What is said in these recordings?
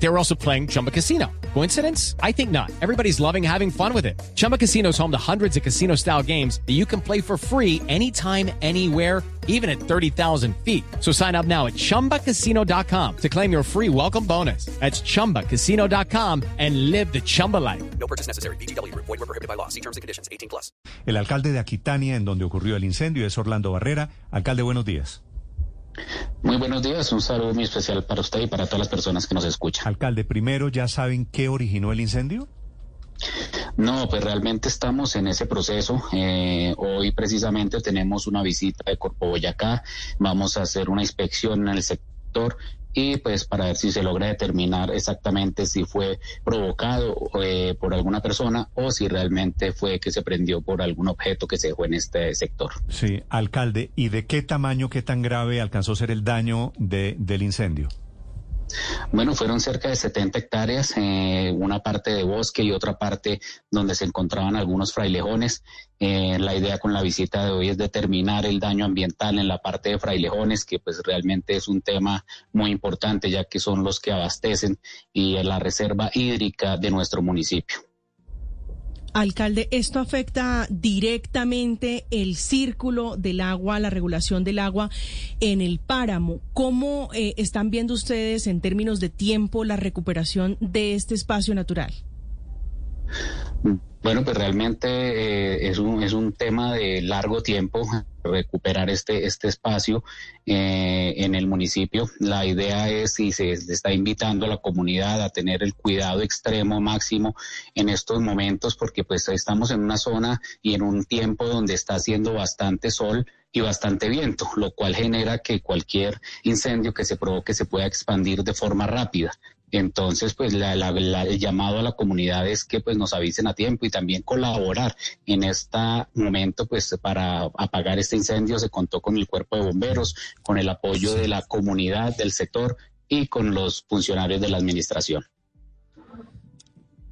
They were also playing Chumba Casino. Coincidence? I think not. Everybody's loving having fun with it. Chumba Casino is home to hundreds of casino style games that you can play for free anytime, anywhere, even at 30,000 feet. So sign up now at chumbacasino.com to claim your free welcome bonus. That's chumbacasino.com and live the Chumba life. No purchase necessary. BGW. Void were prohibited by law. See terms and conditions. 18 plus. El alcalde de Aquitania, en donde ocurrió el incendio, es Orlando Barrera. Alcalde, buenos días. Muy buenos días, un saludo muy especial para usted y para todas las personas que nos escuchan. Alcalde, primero, ¿ya saben qué originó el incendio? No, pues realmente estamos en ese proceso. Eh, hoy precisamente tenemos una visita de Corpo Boyacá. Vamos a hacer una inspección en el sector y pues para ver si se logra determinar exactamente si fue provocado eh, por alguna persona o si realmente fue que se prendió por algún objeto que se dejó en este sector. Sí, alcalde, ¿y de qué tamaño, qué tan grave alcanzó a ser el daño de, del incendio? Bueno, fueron cerca de 70 hectáreas, eh, una parte de bosque y otra parte donde se encontraban algunos frailejones. Eh, la idea con la visita de hoy es determinar el daño ambiental en la parte de frailejones, que pues realmente es un tema muy importante ya que son los que abastecen y la reserva hídrica de nuestro municipio. Alcalde, esto afecta directamente el círculo del agua, la regulación del agua en el páramo. ¿Cómo eh, están viendo ustedes en términos de tiempo la recuperación de este espacio natural? Bueno, pues realmente eh, es, un, es un tema de largo tiempo recuperar este, este espacio eh, en el municipio. La idea es si se está invitando a la comunidad a tener el cuidado extremo máximo en estos momentos porque pues estamos en una zona y en un tiempo donde está haciendo bastante sol y bastante viento, lo cual genera que cualquier incendio que se provoque se pueda expandir de forma rápida. Entonces, pues la, el llamado a la comunidad es que pues nos avisen a tiempo y también colaborar en este momento, pues para apagar este incendio se contó con el cuerpo de bomberos, con el apoyo de la comunidad, del sector y con los funcionarios de la administración.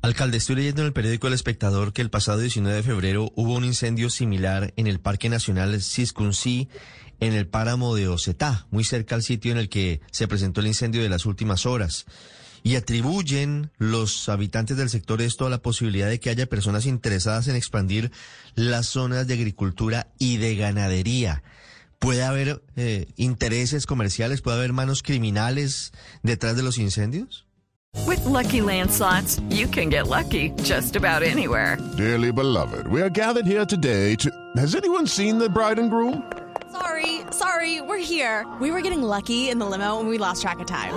Alcalde, estoy leyendo en el periódico El Espectador que el pasado 19 de febrero hubo un incendio similar en el Parque Nacional Ciscuncí, en el páramo de Ocetá, muy cerca al sitio en el que se presentó el incendio de las últimas horas y atribuyen los habitantes del sector esto a la posibilidad de que haya personas interesadas en expandir las zonas de agricultura y de ganadería. ¿Puede haber eh, intereses comerciales? ¿Puede haber manos criminales detrás de los incendios? With lucky landslots, you can get lucky just about anywhere. Dearly beloved, we are gathered here today to. Has anyone seen the bride and groom? Sorry, sorry, we're here. We were getting lucky in the limo and we lost track of time.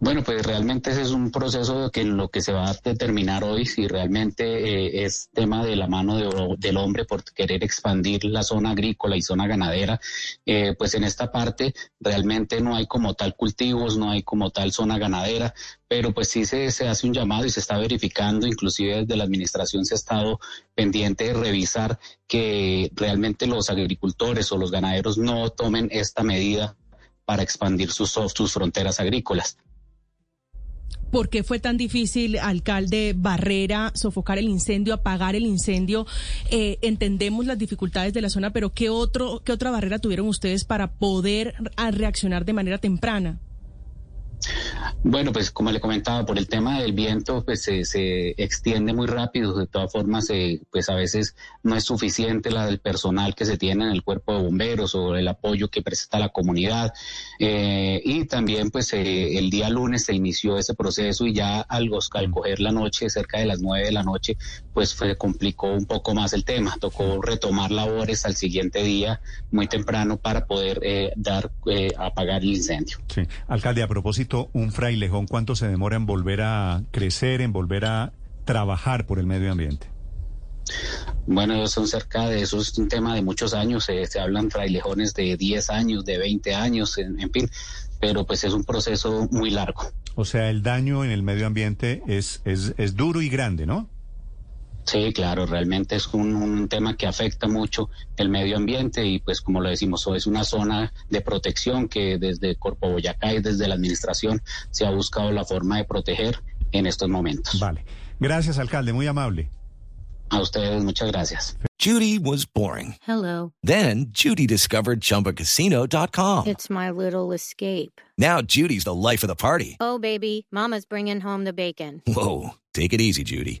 Bueno, pues realmente ese es un proceso que en lo que se va a determinar hoy si realmente eh, es tema de la mano de, del hombre por querer expandir la zona agrícola y zona ganadera. Eh, pues en esta parte realmente no hay como tal cultivos, no hay como tal zona ganadera, pero pues sí se, se hace un llamado y se está verificando, inclusive desde la administración se ha estado pendiente de revisar que realmente los agricultores o los ganaderos no tomen esta medida para expandir sus, sus fronteras agrícolas. ¿Por qué fue tan difícil, alcalde Barrera, sofocar el incendio, apagar el incendio? Eh, entendemos las dificultades de la zona, pero ¿qué, otro, ¿qué otra barrera tuvieron ustedes para poder reaccionar de manera temprana? Bueno, pues como le comentaba, por el tema del viento, pues se, extiende muy rápido. De todas formas, eh, pues a veces no es suficiente la del personal que se tiene en el cuerpo de bomberos o el apoyo que presta la comunidad. Eh, y también, pues eh, el día lunes se inició ese proceso y ya al, al coger la noche, cerca de las nueve de la noche, pues fue, complicó un poco más el tema. Tocó retomar labores al siguiente día, muy temprano, para poder dar apagar el incendio. Sí, alcalde, a propósito, un frailejón, ¿cuánto se demora en volver a crecer, en volver a trabajar por el medio ambiente? Bueno, son cerca de eso, es un tema de muchos años, eh, se hablan frailejones de 10 años, de 20 años, en, fin, pero pues es un proceso muy largo. O sea, el daño en el medio ambiente es, es, es duro y grande, ¿no? Sí, claro, realmente es un, un, tema que afecta mucho el medio ambiente y pues como lo decimos, es una zona de protección que desde Corpo Boyacá y desde la administración se ha buscado la forma de proteger en estos momentos. Vale. Gracias, alcalde, muy amable. A ustedes, muchas gracias. Judy was boring. Hello. Then Judy discovered chumbacasino.com. It's my little escape. Now Judy's the life of the party. Oh, baby, mama's bringing home the bacon. Whoa, take it easy, Judy.